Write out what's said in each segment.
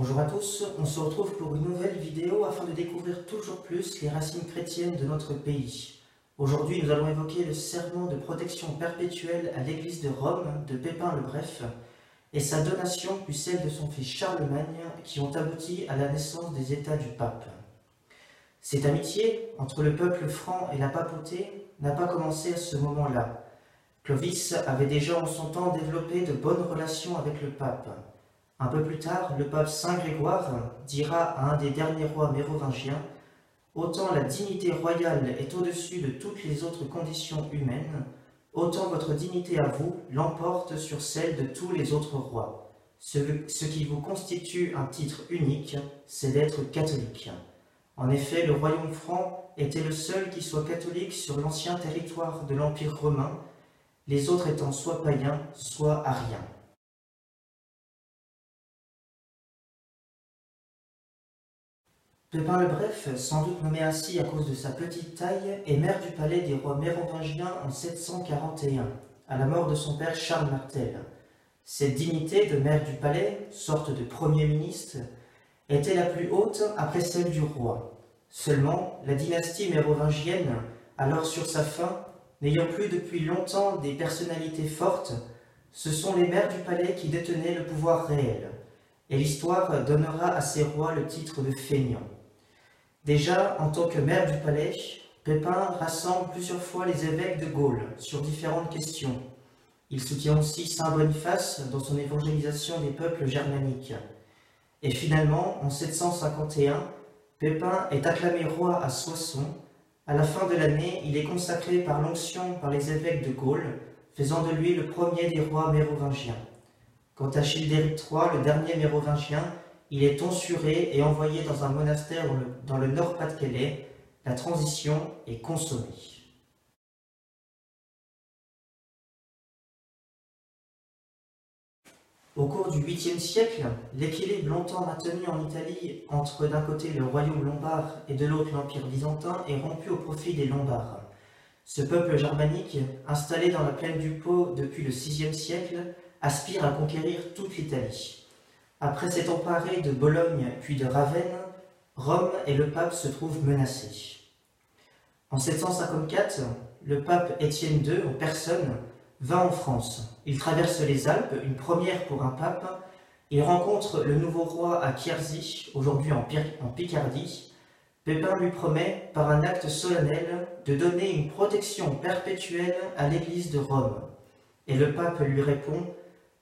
Bonjour à tous, on se retrouve pour une nouvelle vidéo afin de découvrir toujours plus les racines chrétiennes de notre pays. Aujourd'hui, nous allons évoquer le serment de protection perpétuelle à l'église de Rome de Pépin le Bref et sa donation puis celle de son fils Charlemagne qui ont abouti à la naissance des états du pape. Cette amitié entre le peuple franc et la papauté n'a pas commencé à ce moment-là. Clovis avait déjà en son temps développé de bonnes relations avec le pape. Un peu plus tard, le pape Saint Grégoire dira à un des derniers rois mérovingiens Autant la dignité royale est au-dessus de toutes les autres conditions humaines, autant votre dignité à vous l'emporte sur celle de tous les autres rois. Ce, qui vous constitue un titre unique, c'est d'être catholique. En effet, le royaume franc était le seul qui soit catholique sur l'ancien territoire de l'Empire romain, les autres étant soit païens, soit ariens. Pépin le Bref, sans doute nommé ainsi à cause de sa petite taille, est maire du palais des rois mérovingiens en 741, à la mort de son père Charles Martel. Cette dignité de maire du palais, sorte de premier ministre, était la plus haute après celle du roi. Seulement, la dynastie mérovingienne, alors sur sa fin, n'ayant plus depuis longtemps des personnalités fortes, ce sont les maires du palais qui détenaient le pouvoir réel, et l'histoire donnera à ces rois le titre de feignants. Déjà, en tant que maire du palais, Pépin rassemble plusieurs fois les évêques de Gaule sur différentes questions. Il soutient aussi Saint Boniface dans son évangélisation des peuples germaniques. Et finalement, en 751, Pépin est acclamé roi à Soissons. À la fin de l'année, il est consacré par l'onction par les évêques de Gaule, faisant de lui le premier des rois mérovingiens. Quant à Childéric III, le dernier mérovingien, il est tonsuré et envoyé dans un monastère dans le, Nord-Pas-de-Calais. La transition est consommée. Au cours du 8e siècle, l'équilibre longtemps maintenu en Italie entre d'un côté le royaume lombard et de l'autre l'empire byzantin est rompu au profit des Lombards. Ce peuple germanique, installé dans la plaine du Pô depuis le 6e siècle, aspire à conquérir toute l'Italie. Après s'être emparé de Bologne puis de Ravenne, Rome et le pape se trouvent menacés. En 754, le pape Étienne II, en personne, va en France. Il traverse les Alpes, une première pour un pape. Il rencontre le nouveau roi à Quierzy, aujourd'hui en Picardie. Pépin lui promet, par un acte solennel, de donner une protection perpétuelle à l'Église de Rome. Et le pape lui répond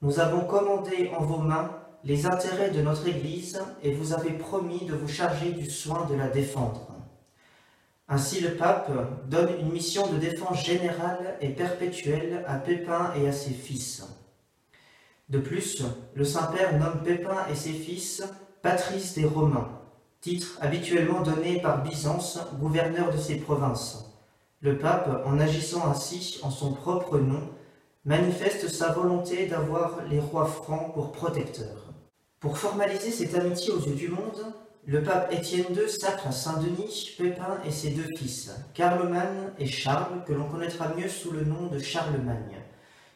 Nous avons commandé en vos mains les intérêts de notre Église et vous avez promis de vous charger du soin de la défendre. Ainsi le pape donne une mission de défense générale et perpétuelle à Pépin et à ses fils. De plus, le Saint-Père nomme Pépin et ses fils patrices des Romains, titre habituellement donné par Byzance, gouverneur de ses provinces. Le pape, en agissant ainsi en son propre nom, manifeste sa volonté d'avoir les rois francs pour protecteurs. Pour formaliser cette amitié aux yeux du monde, le pape Étienne II sacre à Saint-Denis Pépin et ses deux fils, Carloman et Charles, que l'on connaîtra mieux sous le nom de Charlemagne.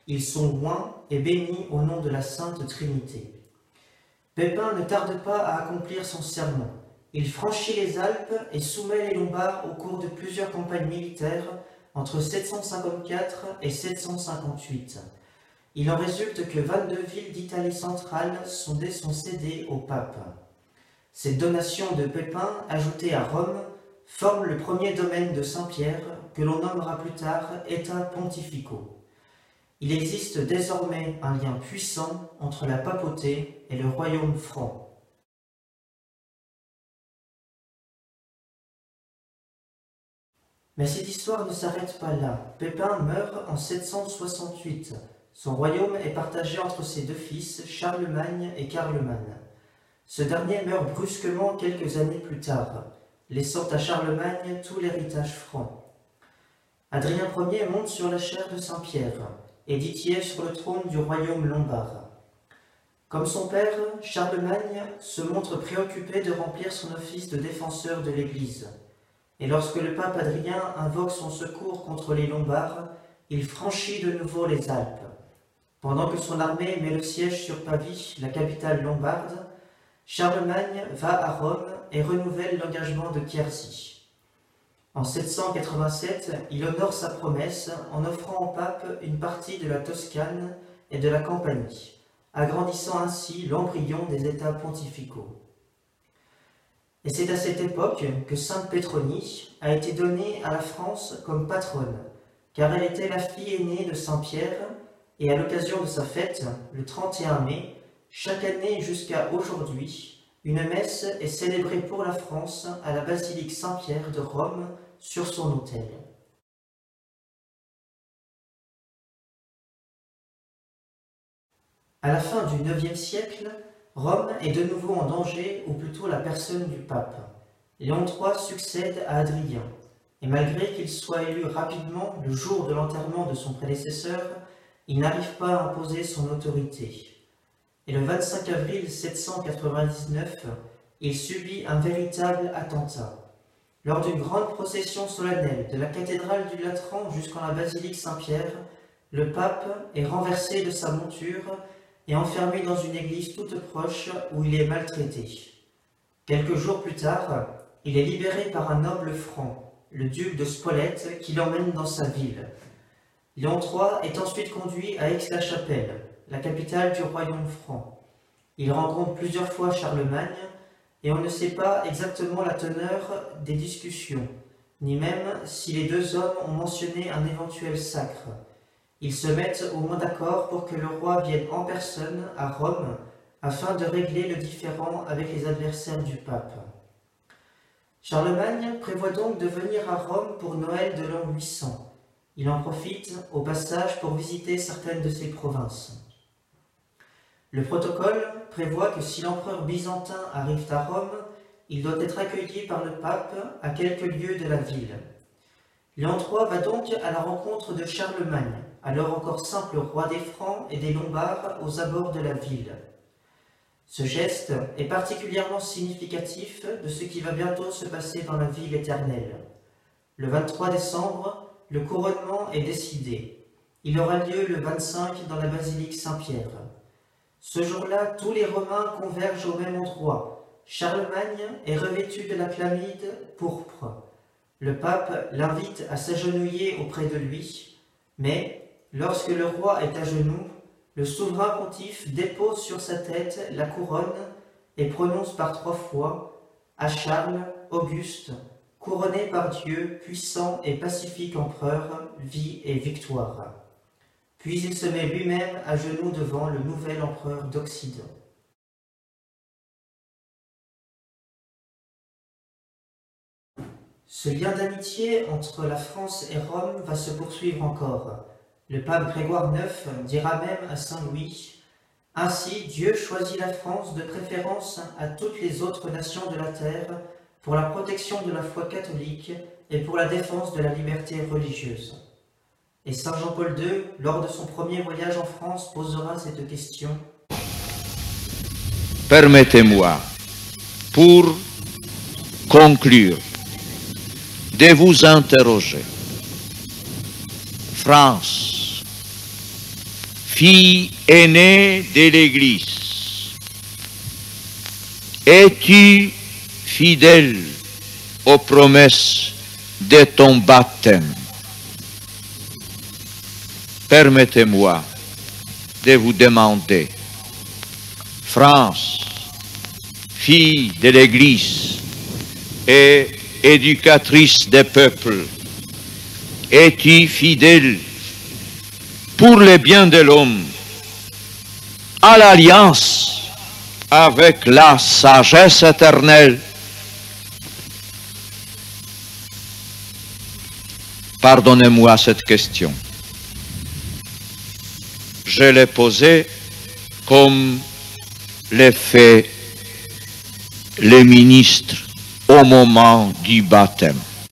Ils sont loin et bénis au nom de la Sainte Trinité. Pépin ne tarde pas à accomplir son serment. Il franchit les Alpes et soumet les Lombards au cours de plusieurs campagnes militaires entre 754 et 758. Il en résulte que 22 villes d'Italie centrale sont, cédées au pape. Cette donation de Pépin, ajoutée à Rome, forme le premier domaine de Saint-Pierre, que l'on nommera plus tard État pontificaux. Il existe désormais un lien puissant entre la papauté et le royaume franc. Mais cette histoire ne s'arrête pas là. Pépin meurt en 768, son royaume est partagé entre ses deux fils, Charlemagne et Carloman. Ce dernier meurt brusquement quelques années plus tard, laissant à Charlemagne tout l'héritage franc. Adrien Ier monte sur la chaire de Saint-Pierre, et sur le trône du royaume lombard. Comme son père, Charlemagne se montre préoccupé de remplir son office de défenseur de l'Église. Et lorsque le pape Adrien invoque son secours contre les Lombards, il franchit de nouveau les Alpes. Pendant que son armée met le siège sur Pavie, la capitale lombarde, Charlemagne va à Rome et renouvelle l'engagement de Quercy. En 787, il honore sa promesse en offrant au pape une partie de la Toscane et de la Campanie, agrandissant ainsi l'embryon des États pontificaux. Et c'est à cette époque que Sainte Pétronie a été donnée à la France comme patronne, car elle était la fille aînée de Saint Pierre, et à l'occasion de sa fête, le 31 mai, chaque année jusqu'à aujourd'hui, une messe est célébrée pour la France à la basilique Saint-Pierre de Rome sur son autel. À la fin du IXe siècle, Rome est de nouveau en danger, ou plutôt la personne du pape. Léon III succède à Adrien, et malgré qu'il soit élu rapidement le jour de l'enterrement de son prédécesseur, il n'arrive pas à imposer son autorité. Et le 25 avril 799, il subit un véritable attentat. Lors d'une grande procession solennelle de la cathédrale du Latran jusqu'en la basilique Saint-Pierre, le pape est renversé de sa monture et enfermé dans une église toute proche où il est maltraité. Quelques jours plus tard, il est libéré par un noble franc, le duc de Spolète, qui l'emmène dans sa ville. Léon III est ensuite conduit à Aix-la-Chapelle, la capitale du royaume franc. Il rencontre plusieurs fois Charlemagne, et on ne sait pas exactement la teneur des discussions, ni même si les deux hommes ont mentionné un éventuel sacre. Ils se mettent au moins d'accord pour que le roi vienne en personne à Rome afin de régler le différend avec les adversaires du pape. Charlemagne prévoit donc de venir à Rome pour Noël de l'an 800. Il en profite au passage pour visiter certaines de ses provinces. Le protocole prévoit que si l'empereur byzantin arrive à Rome, il doit être accueilli par le pape à quelques lieues de la ville. Léon III va donc à la rencontre de Charlemagne, alors encore simple roi des Francs et des Lombards aux abords de la ville. Ce geste est particulièrement significatif de ce qui va bientôt se passer dans la ville éternelle. Le 23 décembre, le couronnement est décidé. Il aura lieu le 25 dans la basilique Saint-Pierre. Ce jour-là, tous les Romains convergent au même endroit. Charlemagne est revêtu de la chlamide pourpre. Le pape l'invite à s'agenouiller auprès de lui, mais Lorsque le roi est à genoux, le souverain pontife dépose sur sa tête la couronne et prononce par trois fois à Charles, Auguste, couronné par Dieu, puissant et pacifique empereur, vie et victoire. Puis il se met lui-même à genoux devant le nouvel empereur d'Occident. Ce lien d'amitié entre la France et Rome va se poursuivre encore. Le pape Grégoire IX dira même à Saint Louis Ainsi, Dieu choisit la France de préférence à toutes les autres nations de la terre pour la protection de la foi catholique et pour la défense de la liberté religieuse. Et Saint Jean-Paul II, lors de son premier voyage en France, posera cette question. Permettez-moi, pour conclure, de vous interroger. France, fille aînée de l'Église, es-tu fidèle aux promesses de ton baptême Permettez-moi de vous demander, France, fille de l'Église et éducatrice des peuples, es-tu fidèle pour le bien de l'homme, à l'alliance avec la sagesse éternelle. Pardonnez-moi cette question. Je l'ai posée comme l'ai fait les ministres au moment du baptême.